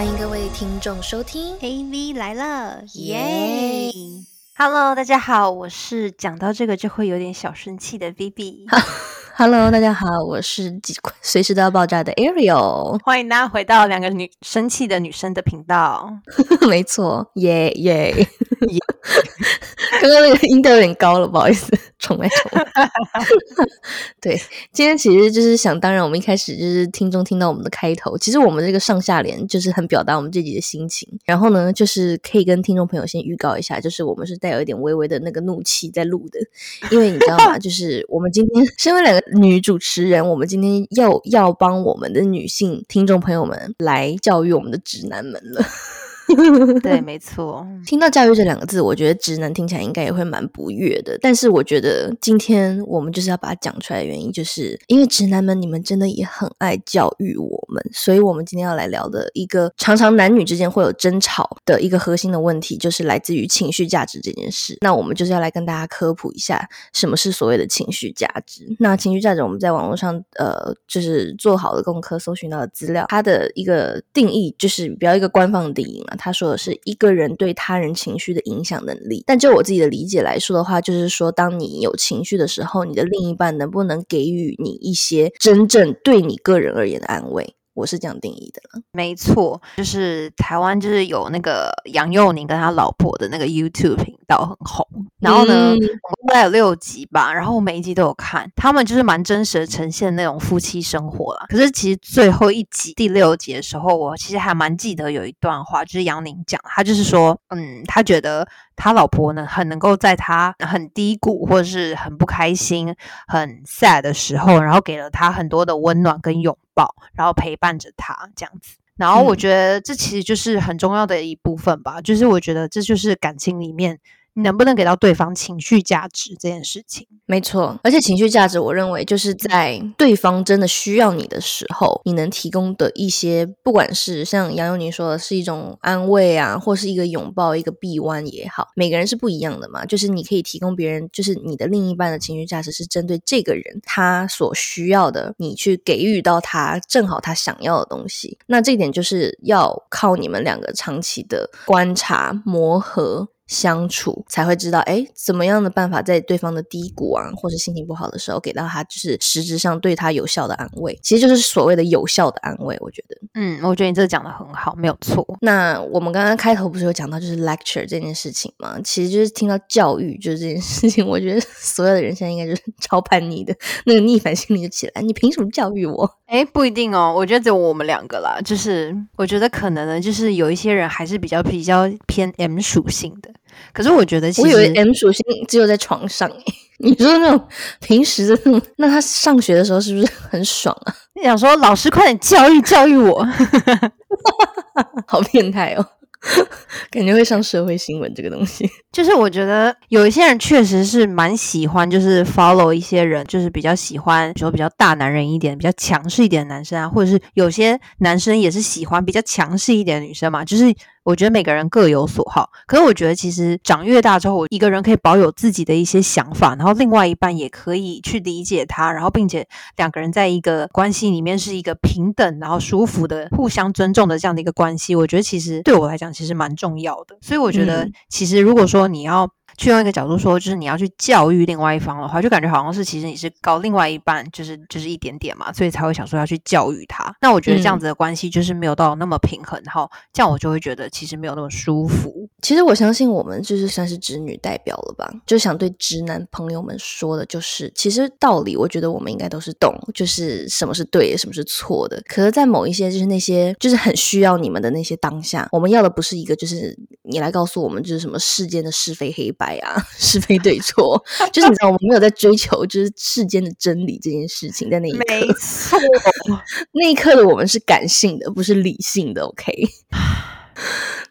欢迎各位听众收听 AV 来了，耶！Hello，大家好，我是讲到这个就会有点小生气的 Vivi。Hello，大家好，我是随时都要爆炸的 Ariel。欢迎大家回到两个女生气的女生的频道。没错，耶耶耶！刚刚那个音调有点高了，不好意思，重来重来。对，今天其实就是想当然，我们一开始就是听众听到我们的开头，其实我们这个上下联就是很表达我们自己的心情。然后呢，就是可以跟听众朋友先预告一下，就是我们是带有一点微微的那个怒气在录的，因为你知道吗？就是我们今天身为两个女主持人，我们今天要要帮我们的女性听众朋友们来教育我们的直男们了。对，没错。听到“教育”这两个字，我觉得直男听起来应该也会蛮不悦的。但是，我觉得今天我们就是要把它讲出来的原因，就是因为直男们你们真的也很爱教育我们，所以我们今天要来聊的一个常常男女之间会有争吵的一个核心的问题，就是来自于情绪价值这件事。那我们就是要来跟大家科普一下什么是所谓的情绪价值。那情绪价值，我们在网络上呃，就是做好的功课搜寻到的资料，它的一个定义就是比较一个官方的定义嘛。他说的是一个人对他人情绪的影响能力，但就我自己的理解来说的话，就是说，当你有情绪的时候，你的另一半能不能给予你一些真正对你个人而言的安慰？我是这样定义的了。没错，就是台湾就是有那个杨佑宁跟他老婆的那个 YouTube 频道很红，然后呢，大概有六集吧，然后我每一集都有看，他们就是蛮真实的呈现那种夫妻生活啦。可是其实最后一集第六集的时候，我其实还蛮记得有一段话，就是杨宁讲，他就是说，嗯，他觉得他老婆呢很能够在他很低谷或者是很不开心、很 sad 的时候，然后给了他很多的温暖跟拥抱，然后陪伴着他这样子。然后我觉得这其实就是很重要的一部分吧，就是我觉得这就是感情里面。你能不能给到对方情绪价值这件事情？没错，而且情绪价值，我认为就是在对方真的需要你的时候，你能提供的一些，不管是像杨佑宁说的，是一种安慰啊，或是一个拥抱、一个臂弯也好，每个人是不一样的嘛。就是你可以提供别人，就是你的另一半的情绪价值是针对这个人他所需要的，你去给予到他正好他想要的东西。那这点就是要靠你们两个长期的观察磨合。相处才会知道，哎，怎么样的办法在对方的低谷啊，或者心情不好的时候，给到他就是实质上对他有效的安慰，其实就是所谓的有效的安慰。我觉得，嗯，我觉得你这个讲的很好，没有错。那我们刚刚开头不是有讲到就是 lecture 这件事情吗？其实就是听到教育就是这件事情，我觉得 所有的人现在应该就是 超叛逆的那个逆反心理就起来，你凭什么教育我？哎，不一定哦，我觉得只有我们两个啦。就是我觉得可能呢，就是有一些人还是比较比较偏 M 属性的。可是我觉得，我以为 M 属性只有在床上。你说那种平时的那种，那他上学的时候是不是很爽啊？你想说老师快点教育教育我，好变态哦！感觉会上社会新闻这个东西，就是我觉得有一些人确实是蛮喜欢，就是 follow 一些人，就是比较喜欢，比如说比较大男人一点、比较强势一点的男生啊，或者是有些男生也是喜欢比较强势一点的女生嘛，就是。我觉得每个人各有所好，可是我觉得其实长越大之后，一个人可以保有自己的一些想法，然后另外一半也可以去理解他，然后并且两个人在一个关系里面是一个平等，然后舒服的、互相尊重的这样的一个关系。我觉得其实对我来讲其实蛮重要的，所以我觉得其实如果说你要。去用一个角度说，就是你要去教育另外一方的话，就感觉好像是其实你是高另外一半，就是就是一点点嘛，所以才会想说要去教育他。那我觉得这样子的关系就是没有到那么平衡，然后这样我就会觉得其实没有那么舒服。其实我相信我们就是算是直女代表了吧，就想对直男朋友们说的就是，其实道理我觉得我们应该都是懂，就是什么是对的，什么是错的。可是，在某一些就是那些就是很需要你们的那些当下，我们要的不是一个就是你来告诉我们就是什么世间的是非黑白。呀，是非对错，就是你知道，我们没有在追求就是世间的真理这件事情，在那一刻，没错，那一刻的我们是感性的，不是理性的。OK，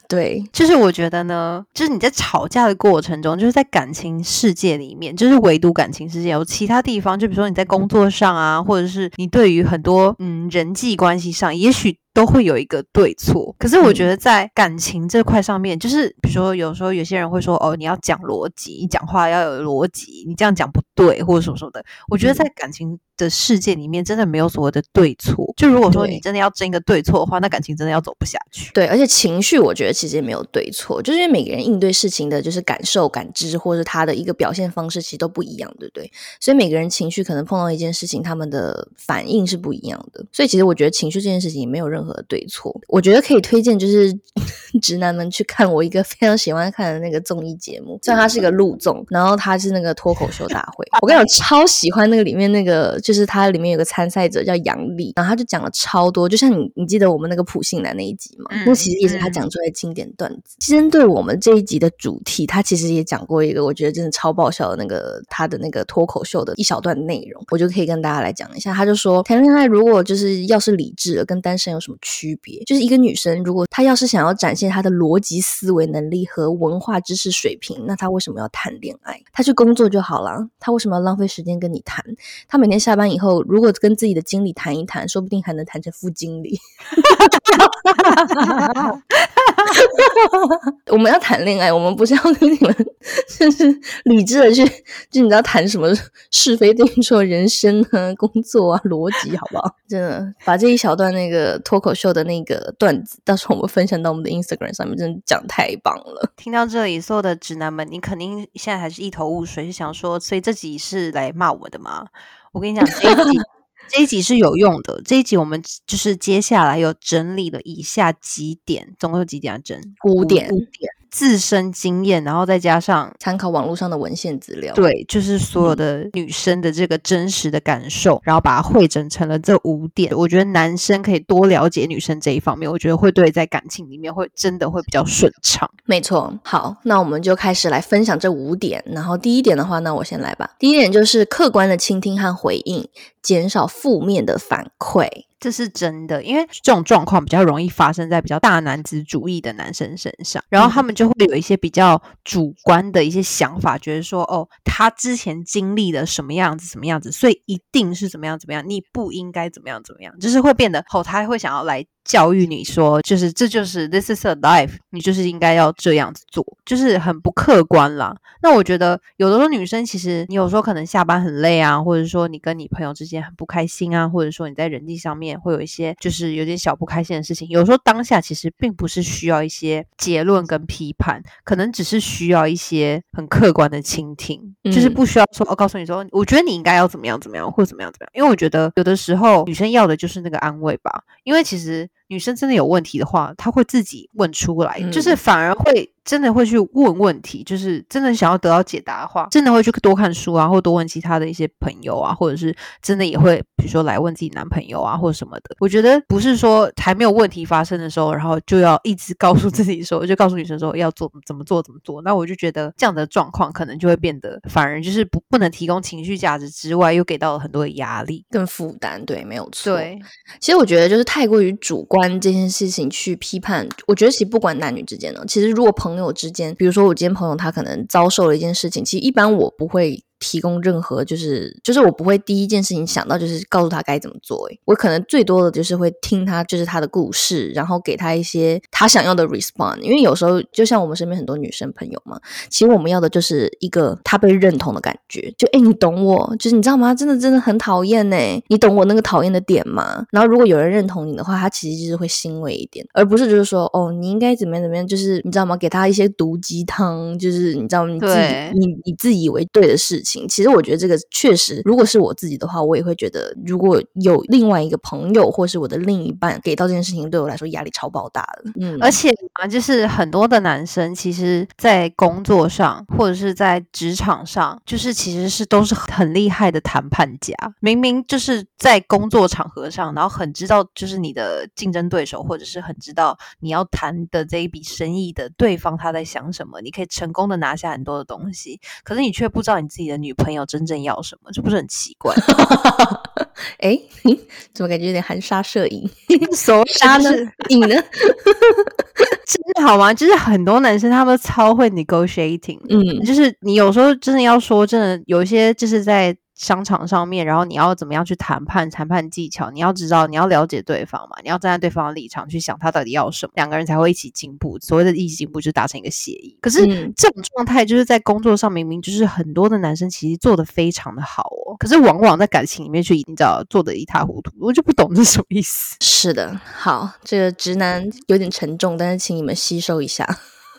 对，就是我觉得呢，就是你在吵架的过程中，就是在感情世界里面，就是唯独感情世界有其他地方，就比如说你在工作上啊，或者是你对于很多嗯人际关系上，也许。都会有一个对错。可是我觉得在感情这块上面，就是比如说有时候有些人会说，哦，你要讲逻辑，你讲话要有逻辑，你这样讲不对，或者什么什么的。我觉得在感情。的世界里面真的没有所谓的对错，就如果说你真的要争一个对错的话，那感情真的要走不下去。对，而且情绪我觉得其实也没有对错，就是因为每个人应对事情的就是感受、感知，或者他的一个表现方式其实都不一样，对不对？所以每个人情绪可能碰到一件事情，他们的反应是不一样的。所以其实我觉得情绪这件事情也没有任何对错。我觉得可以推荐就是 直男们去看我一个非常喜欢看的那个综艺节目，虽然它是一个录综，然后它是那个脱口秀大会。我跟你讲，超喜欢那个里面那个。就是它里面有个参赛者叫杨丽，然后他就讲了超多，就像你你记得我们那个普信男那一集吗？那其实也是他讲出来经典段子。针对我们这一集的主题，他其实也讲过一个我觉得真的超爆笑的那个他的那个脱口秀的一小段内容，我就可以跟大家来讲一下。他就说谈恋爱如果就是要是理智了，跟单身有什么区别？就是一个女生如果她要是想要展现她的逻辑思维能力和文化知识水平，那她为什么要谈恋爱？她去工作就好了，她为什么要浪费时间跟你谈？她每天下。班以后，如果跟自己的经理谈一谈，说不定还能谈成副经理。我们要谈恋爱，我们不是要跟你们就是理智的去，就你知道谈什么是非对错、人生啊、工作啊、逻辑，好不好？真的把这一小段那个脱口秀的那个段子，到时候我们分享到我们的 Instagram 上面，真的讲太棒了。听到这里，所有的直男们，你肯定现在还是一头雾水，是想说，所以这集是来骂我的吗？我跟你讲，这一集这一集是有用的。这一集我们就是接下来有整理了以下几点，总共有几点啊？整五点。自身经验，然后再加上参考网络上的文献资料，对，就是所有的女生的这个真实的感受，然后把它汇整成了这五点。我觉得男生可以多了解女生这一方面，我觉得会对在感情里面会真的会比较顺畅。没错，好，那我们就开始来分享这五点。然后第一点的话，那我先来吧。第一点就是客观的倾听和回应，减少负面的反馈。这是真的，因为这种状况比较容易发生在比较大男子主义的男生身上，然后他们就会有一些比较主观的一些想法，觉得说，哦，他之前经历了什么样子，什么样子，所以一定是怎么样怎么样，你不应该怎么样怎么样，就是会变得哦，他会想要来。教育你说，就是这就是 this is a life，你就是应该要这样子做，就是很不客观啦。那我觉得有的时候女生其实你有时候可能下班很累啊，或者说你跟你朋友之间很不开心啊，或者说你在人际上面会有一些就是有点小不开心的事情，有时候当下其实并不是需要一些结论跟批判，可能只是需要一些很客观的倾听，就是不需要说我告诉你说，我觉得你应该要怎么样怎么样，或怎么样怎么样，因为我觉得有的时候女生要的就是那个安慰吧，因为其实。女生真的有问题的话，她会自己问出来，就是反而会。真的会去问问题，就是真的想要得到解答的话，真的会去多看书啊，或多问其他的一些朋友啊，或者是真的也会，比如说来问自己男朋友啊，或者什么的。我觉得不是说还没有问题发生的时候，然后就要一直告诉自己说，就告诉女生说要做怎么做怎么做。那我就觉得这样的状况可能就会变得，反而就是不不能提供情绪价值之外，又给到了很多的压力跟负担。对，没有错。对，其实我觉得就是太过于主观这件事情去批判，我觉得其实不管男女之间呢，其实如果朋朋友之间，比如说我今天朋友他可能遭受了一件事情，其实一般我不会。提供任何就是就是我不会第一件事情想到就是告诉他该怎么做，我可能最多的就是会听他就是他的故事，然后给他一些他想要的 response。因为有时候就像我们身边很多女生朋友嘛，其实我们要的就是一个他被认同的感觉，就哎你懂我，就是你知道吗？真的真的很讨厌呢，你懂我那个讨厌的点吗？然后如果有人认同你的话，他其实就是会欣慰一点，而不是就是说哦你应该怎么样怎么样，就是你知道吗？给他一些毒鸡汤，就是你知道你自己你你自以为对的事情。其实我觉得这个确实，如果是我自己的话，我也会觉得，如果有另外一个朋友或是我的另一半给到这件事情，对我来说压力超爆大的。嗯，而且啊，就是很多的男生，其实在工作上或者是在职场上，就是其实是都是很厉害的谈判家。明明就是在工作场合上，然后很知道就是你的竞争对手，或者是很知道你要谈的这一笔生意的对方他在想什么，你可以成功的拿下很多的东西，可是你却不知道你自己的。女朋友真正要什么，这不是很奇怪？哎，怎么感觉有点含沙射影？所沙呢？影呢？真的好吗？就是很多男生他们超会 negotiating，嗯，就是你有时候真的要说，真的有一些就是在。商场上面，然后你要怎么样去谈判，谈判技巧，你要知道，你要了解对方嘛，你要站在对方的立场去想他到底要什么，两个人才会一起进步。所谓的一起进步，就是达成一个协议。可是这种状态，就是在工作上明明就是很多的男生其实做的非常的好哦，可是往往在感情里面却已经知道做的一塌糊涂，我就不懂这是什么意思。是的，好，这个直男有点沉重，但是请你们吸收一下。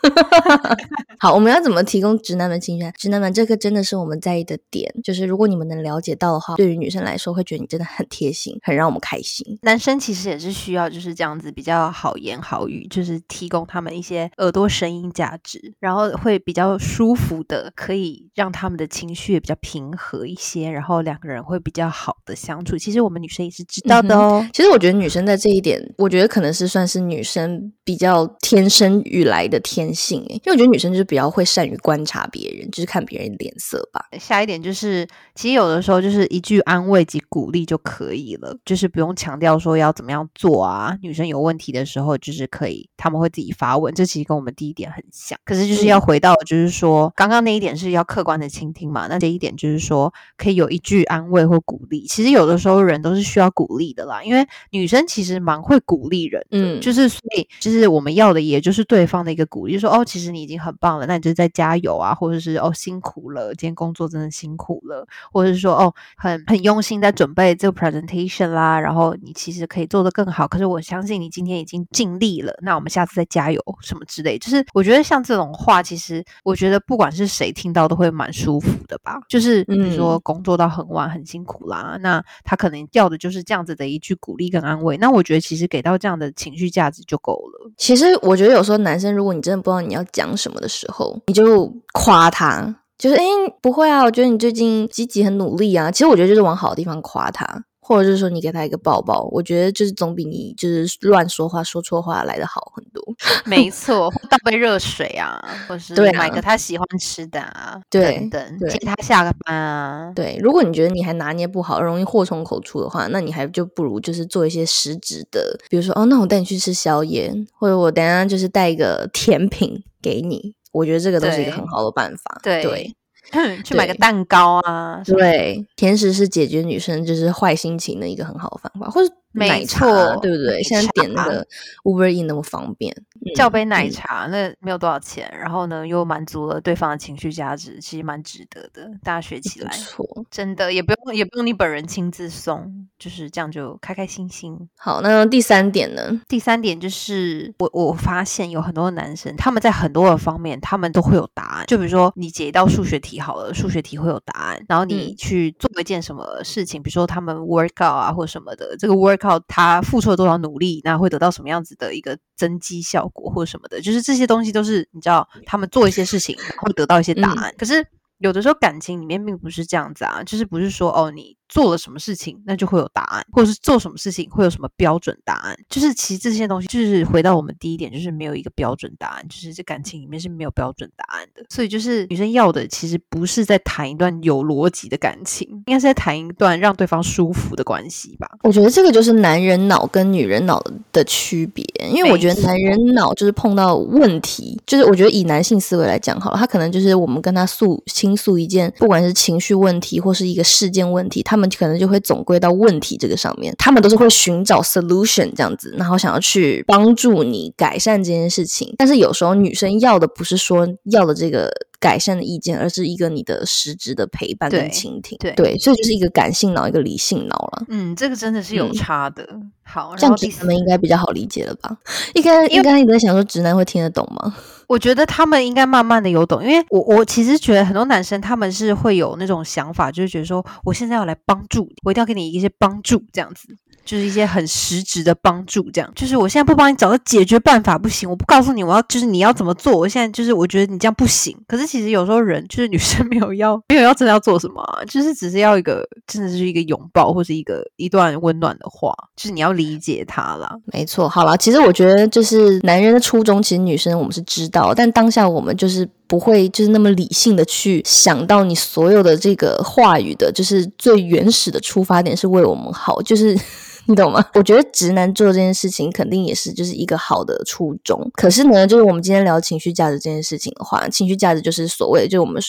好，我们要怎么提供直男们情绪？直男们，这个真的是我们在意的点，就是如果你们能了解到的话，对于女生来说会觉得你真的很贴心，很让我们开心。男生其实也是需要就是这样子比较好言好语，就是提供他们一些耳朵声音价值，然后会比较舒服的，可以让他们的情绪也比较平和一些，然后两个人会比较好的相处。其实我们女生也是知道的哦。其实我觉得女生在这一点，我觉得可能是算是女生比较天生与来的天。性因为我觉得女生就是比较会善于观察别人，就是看别人脸色吧。下一点就是，其实有的时候就是一句安慰及鼓励就可以了，就是不用强调说要怎么样做啊。女生有问题的时候，就是可以他们会自己发问，这其实跟我们第一点很像。可是就是要回到，就是说刚刚那一点是要客观的倾听嘛，那这一点就是说可以有一句安慰或鼓励。其实有的时候人都是需要鼓励的啦，因为女生其实蛮会鼓励人，嗯，就是所以就是我们要的也就是对方的一个鼓励，说。哦，其实你已经很棒了，那你就再加油啊，或者是哦辛苦了，今天工作真的辛苦了，或者是说哦很很用心在准备这个 presentation 啦，然后你其实可以做得更好，可是我相信你今天已经尽力了，那我们下次再加油什么之类，就是我觉得像这种话，其实我觉得不管是谁听到都会蛮舒服的吧，就是比如说工作到很晚很辛苦啦，那他可能要的就是这样子的一句鼓励跟安慰，那我觉得其实给到这样的情绪价值就够了。其实我觉得有时候男生如果你真的不知道。你要讲什么的时候，你就夸他，就是哎，不会啊，我觉得你最近积极很努力啊。其实我觉得就是往好的地方夸他。或者是说你给他一个抱抱，我觉得就是总比你就是乱说话说错话来的好很多。没 错，倒杯热水啊，或是买个他喜欢吃的啊，等等，接他下个班啊。对，如果你觉得你还拿捏不好，容易祸从口出的话，那你还就不如就是做一些实质的，比如说哦，那我带你去吃宵夜，或者我等下就是带一个甜品给你。我觉得这个都是一个很好的办法。对。去买个蛋糕啊！对，甜食是解决女生就是坏心情的一个很好的方法，或者。奶茶对不对？现在点那个 Uber E 那么方便，叫杯奶茶那没有多少钱，然后呢又满足了对方的情绪价值，其实蛮值得的。大家学起来，错，真的也不用也不用你本人亲自送，就是这样就开开心心。好，那第三点呢？第三点就是我我发现有很多男生他们在很多的方面他们都会有答案，就比如说你解一道数学题好了，数学题会有答案，然后你去做一件什么事情，比如说他们 workout 啊或什么的，这个 work。靠他付出了多少努力，那会得到什么样子的一个增肌效果或者什么的，就是这些东西都是你知道，他们做一些事情会得到一些答案。可是有的时候感情里面并不是这样子啊，就是不是说哦你。做了什么事情，那就会有答案，或者是做什么事情会有什么标准答案。就是其实这些东西，就是回到我们第一点，就是没有一个标准答案，就是这感情里面是没有标准答案的。所以就是女生要的，其实不是在谈一段有逻辑的感情，应该是在谈一段让对方舒服的关系吧。我觉得这个就是男人脑跟女人脑的区别，因为我觉得男人脑就是碰到问题，就是我觉得以男性思维来讲好了，他可能就是我们跟他诉倾诉一件，不管是情绪问题或是一个事件问题，他。他们可能就会总归到问题这个上面，他们都是会寻找 solution 这样子，然后想要去帮助你改善这件事情。但是有时候女生要的不是说要的这个改善的意见，而是一个你的实质的陪伴跟倾听。对对，所以就是一个感性脑，一个理性脑了。嗯，这个真的是有差的。好，这样子他们应该比较好理解了吧？应该应该一直在想说，直男会听得懂吗？我觉得他们应该慢慢的有懂，因为我我其实觉得很多男生他们是会有那种想法，就是觉得说我现在要来帮助你，我一定要给你一些帮助，这样子。就是一些很实质的帮助，这样就是我现在不帮你找个解决办法不行，我不告诉你我要就是你要怎么做，我现在就是我觉得你这样不行。可是其实有时候人就是女生没有要 没有要真的要做什么，就是只是要一个真的是一个拥抱或是一个一段温暖的话，就是你要理解他啦。没错，好了，其实我觉得就是男人的初衷，其实女生我们是知道，但当下我们就是不会就是那么理性的去想到你所有的这个话语的，就是最原始的出发点是为我们好，就是。你懂吗？我觉得直男做这件事情肯定也是就是一个好的初衷。可是呢，就是我们今天聊情绪价值这件事情的话，情绪价值就是所谓，就我们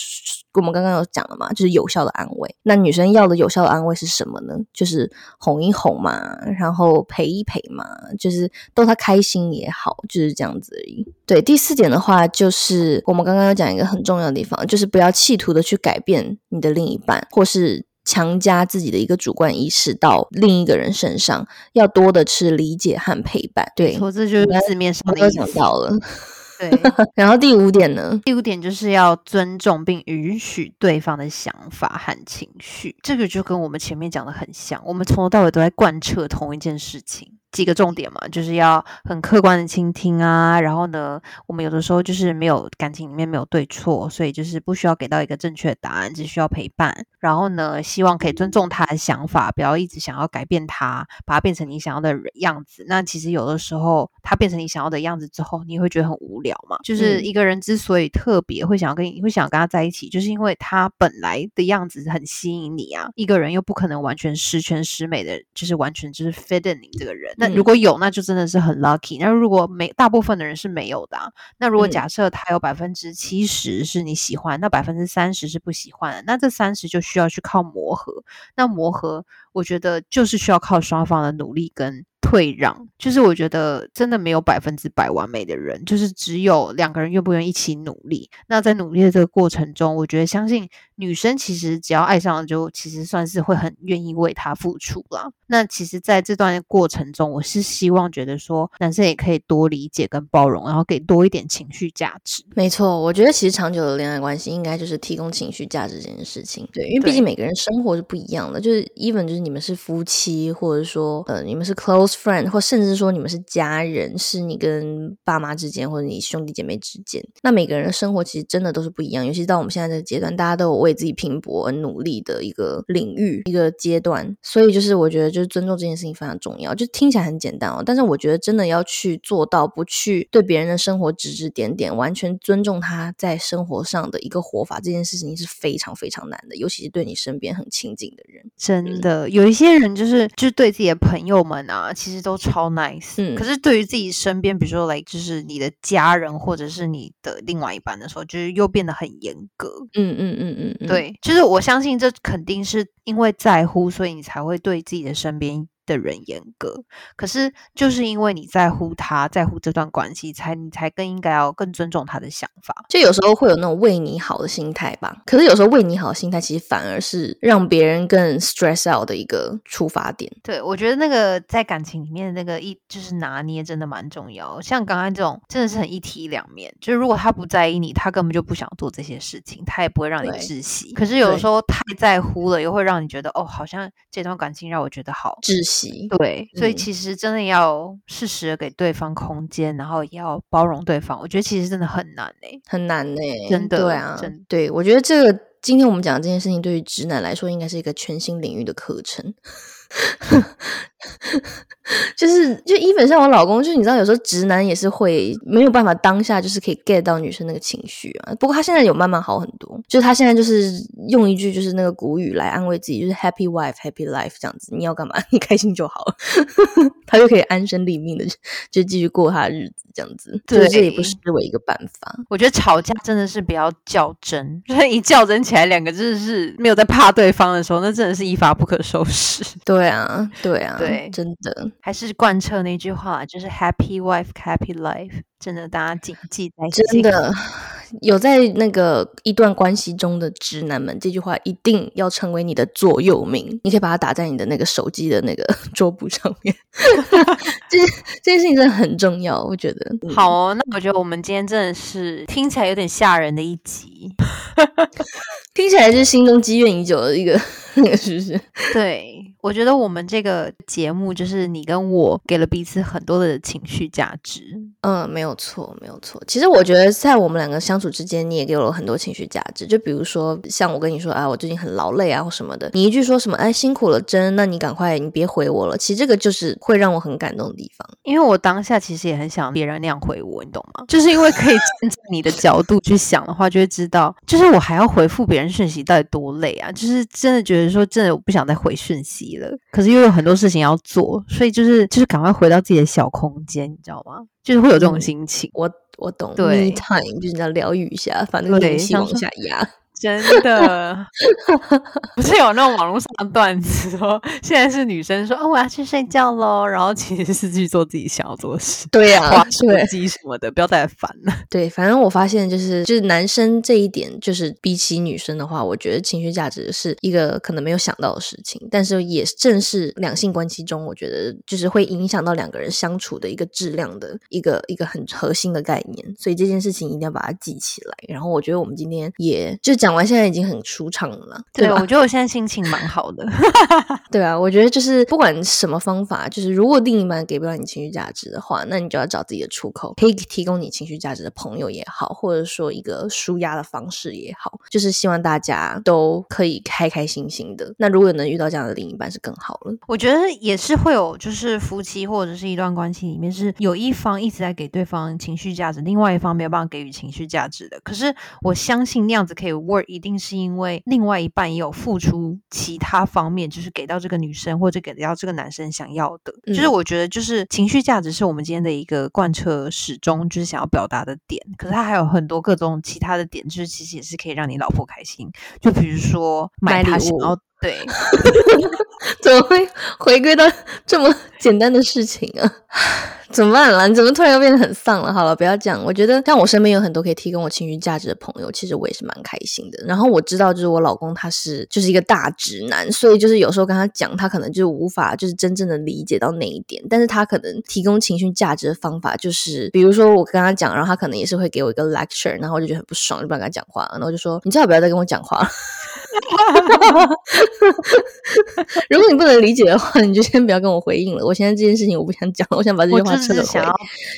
我们刚刚有讲了嘛，就是有效的安慰。那女生要的有效的安慰是什么呢？就是哄一哄嘛，然后陪一陪嘛，就是逗她开心也好，就是这样子而已。对，第四点的话，就是我们刚刚要讲一个很重要的地方，就是不要企图的去改变你的另一半，或是。强加自己的一个主观意识到另一个人身上，要多的是理解和陪伴。对，错，这就是字面上的意思。到了，对。然后第五点呢？第五点就是要尊重并允许对方的想法和情绪。这个就跟我们前面讲的很像，我们从头到尾都在贯彻同一件事情。几个重点嘛，就是要很客观的倾听啊，然后呢，我们有的时候就是没有感情里面没有对错，所以就是不需要给到一个正确的答案，只需要陪伴。然后呢，希望可以尊重他的想法，不要一直想要改变他，把他变成你想要的样子。那其实有的时候他变成你想要的样子之后，你会觉得很无聊嘛。就是一个人之所以特别会想要跟你会想要跟他在一起，就是因为他本来的样子很吸引你啊。一个人又不可能完全十全十美的，就是完全就是 fit in 你这个人。那如果有，那就真的是很 lucky。那如果没，大部分的人是没有的。那如果假设他有百分之七十是你喜欢，那百分之三十是不喜欢的，那这三十就需要去靠磨合。那磨合，我觉得就是需要靠双方的努力跟。退让，就是我觉得真的没有百分之百完美的人，就是只有两个人愿不愿意一起努力。那在努力的这个过程中，我觉得相信女生其实只要爱上了，就其实算是会很愿意为他付出了。那其实在这段过程中，我是希望觉得说男生也可以多理解跟包容，然后给多一点情绪价值。没错，我觉得其实长久的恋爱关系应该就是提供情绪价值这件事情。对，因为毕竟每个人生活是不一样的，就是 even 就是你们是夫妻，或者说呃你们是 close。Friend 或甚至说你们是家人，是你跟爸妈之间或者你兄弟姐妹之间，那每个人的生活其实真的都是不一样。尤其到我们现在这个阶段，大家都有为自己拼搏而努力的一个领域、一个阶段，所以就是我觉得就是尊重这件事情非常重要。就听起来很简单哦，但是我觉得真的要去做到，不去对别人的生活指指点点，完全尊重他在生活上的一个活法，这件事情是非常非常难的，尤其是对你身边很亲近的人。真的有一些人就是就是对自己的朋友们啊。其实都超 nice，嗯，可是对于自己身边，比如说来就是你的家人或者是你的另外一半的时候，就是又变得很严格，嗯嗯嗯嗯，对，就是我相信这肯定是因为在乎，所以你才会对自己的身边。的人严格，可是就是因为你在乎他，在乎这段关系，才你才更应该要更尊重他的想法。就有时候会有那种为你好的心态吧，可是有时候为你好的心态，其实反而是让别人更 stress out 的一个出发点。对，我觉得那个在感情里面的那个一就是拿捏真的蛮重要。像刚刚这种真的是很一体两面，就是如果他不在意你，他根本就不想做这些事情，他也不会让你窒息。可是有时候太在乎了，又会让你觉得哦，好像这段感情让我觉得好窒息。对，所以其实真的要适时的给对方空间，然后也要包容对方。我觉得其实真的很难诶，很难诶，真的。对啊，对，我觉得这个今天我们讲的这件事情，对于直男来说，应该是一个全新领域的课程。就是就一本像我老公，就是你知道，有时候直男也是会没有办法当下就是可以 get 到女生那个情绪啊。不过他现在有慢慢好很多，就是他现在就是用一句就是那个古语来安慰自己，就是 happy wife happy life 这样子。你要干嘛？你开心就好了，他就可以安身立命的就继续过他的日子这样子。对，这也不失为一个办法。我觉得吵架真的是比较较真，就是一较真起来，两个真的是没有在怕对方的时候，那真的是一发不可收拾。对啊，对啊，对，真的。还是贯彻那句话，就是 “Happy wife, happy life”。真的，大家谨记在心。真的，有在那个一段关系中的直男们，这句话一定要成为你的座右铭。你可以把它打在你的那个手机的那个 桌布上面。这这件事情真的很重要，我觉得。好哦，那我觉得我们今天真的是听起来有点吓人的一集，听起来是心中积怨已久的一个，是不是？对。我觉得我们这个节目就是你跟我给了彼此很多的情绪价值。嗯，没有错，没有错。其实我觉得在我们两个相处之间，你也给我很多情绪价值。就比如说，像我跟你说啊，我最近很劳累啊，或什么的，你一句说什么，哎，辛苦了，真，那你赶快，你别回我了。其实这个就是会让我很感动的地方。因为我当下其实也很想别人那样回我，你懂吗？就是因为可以站在你的角度去想的话，就会知道，就是我还要回复别人讯息，到底多累啊！就是真的觉得说，真的我不想再回讯息了。可是又有很多事情要做，所以就是就是赶快回到自己的小空间，你知道吗？就是会有这种心情。我我懂对，me time 就是要疗愈一下，把那个东西往下压。真的，不是有那种网络上的段子说，现在是女生说哦我要去睡觉喽，然后其实是去做自己想要做的事，对呀、划手对。机什么的，不要再来烦了。对，反正我发现就是就是男生这一点，就是比起女生的话，我觉得情绪价值是一个可能没有想到的事情，但是也正是两性关系中，我觉得就是会影响到两个人相处的一个质量的一个一个很核心的概念，所以这件事情一定要把它记起来。然后我觉得我们今天也就讲完，现在已经很舒畅了啦，对？我觉得我现在心情蛮好的。对啊，我觉得就是不管什么方法，就是如果另一半给不了你情绪价值的话，那你就要找自己的出口，可以提供你情绪价值的朋友也好，或者说一个舒压的方式也好，就是希望大家都可以开开心心的。那如果能遇到这样的另一半是更好了。我觉得也是会有，就是夫妻或者是一段关系里面是有一方一直在给对方情绪价值，另外一方没有办法给予情绪价值的。可是我相信那样子可以 work，一定是因为另外一半也有付出其他方面，就是给到这个女生或者给到这个男生想要的。就是嗯我觉得，就是情绪价值是我们今天的一个贯彻始终就是想要表达的点。可是它还有很多各种其他的点，就是其实也是可以让你老婆开心。就比如说买买礼物她想要对。怎么会回归到这么简单的事情啊？怎么办啦？你怎么突然又变得很丧了？好了，不要这样。我觉得像我身边有很多可以提供我情绪价值的朋友，其实我也是蛮开心的。然后我知道，就是我老公他是就是一个大直男，所以就是有时候跟他讲，他可能就无法就是真正的理解到那一点。但是他可能提供情绪价值的方法，就是比如说我跟他讲，然后他可能也是会给我一个 lecture，然后我就觉得很不爽，就不敢跟他讲话，然后我就说你最好不要再跟我讲话了。如 果你不能理解的话，你就先不要跟我回应了。我现在这件事情我不想讲，我想把这句话撤回。是想要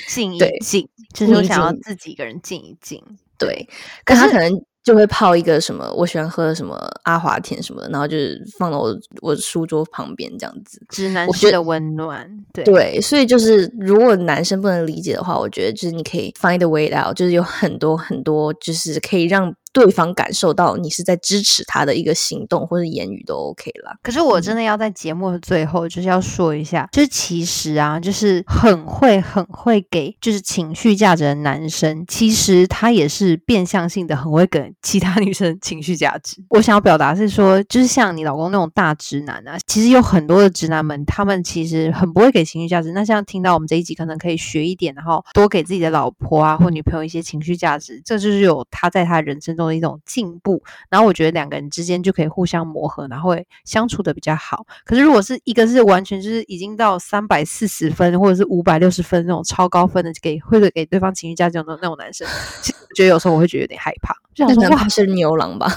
静一对静，就是我想要静自己一个人静一静。对，可他是可能就会泡一个什么我喜欢喝的什么阿华田什么的，然后就是放到我我书桌旁边这样子。直男式的温暖，对对，所以就是如果男生不能理解的话，我觉得就是你可以 find a way out，就是有很多很多就是可以让对方感受到你是在支持他的一个行动或者言语都 OK 啦。可是我真的要在节目的最后，就是要说一下，就是其实啊，就是很会很会给就是情绪价值的男生，其实他也是变相性的很会给其他女生情绪价值。我想要表达是说，就是像你老公那种大直男啊，其实有很多的直男们，他们其实很不会给情绪价值。那像听到我们这一集，可能可以学一点，然后多给自己的老婆啊或女朋友一些情绪价值，这就是有他在他人生中的一种进步。然后我觉得两个人之间就可以互相磨合，然后会相处的比较好。可是如果是一个是完全就是已经到三百四十分或者是五百六十分那种超高分的，给或者给对方情绪价值的那种男生，其实我觉得有时候我会觉得有点害怕，就那想说哇是牛郎吧？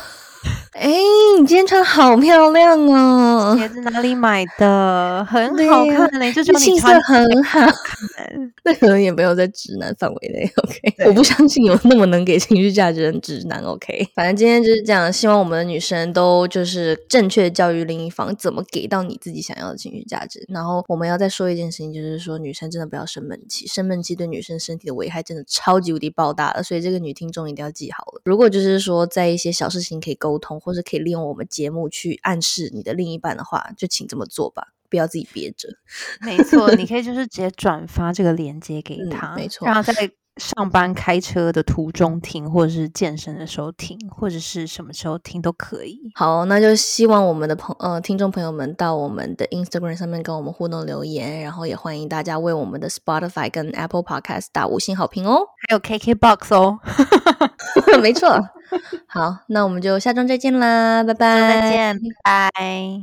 哎，你今天穿好漂亮哦，鞋子哪里买的？很好看嘞、就是气色很好。看。那可能也没有在直男范围内，OK？我不相信有那么能给情绪价值的直男，OK？反正今天就是这样，希望我们的女生都就是正确教育另一方怎么给到你自己想要的情绪价值。然后我们要再说一件事情，就是说女生真的不要生闷气，生闷气对女生身体的危害真的超级无敌爆大的，所以这个女听众一定要记好了。如果就是说在一些小事情可以沟通，或者可以利用我们节目去暗示你的另一半的话，就请这么做吧。不要自己憋着。没错，你可以就是直接转发这个链接给嗯他，没错上班开车的途中听，或者是健身的时候听，或者是什么时候听都可以。好，那就希望我们的朋呃听众朋友们到我们的 Instagram 上面跟我们互动留言，然后也欢迎大家为我们的 Spotify 跟 Apple Podcast 打五星好评哦。还有 KKBOX 哦，没错，好，那我们就下周再见啦，拜拜，再见，拜拜。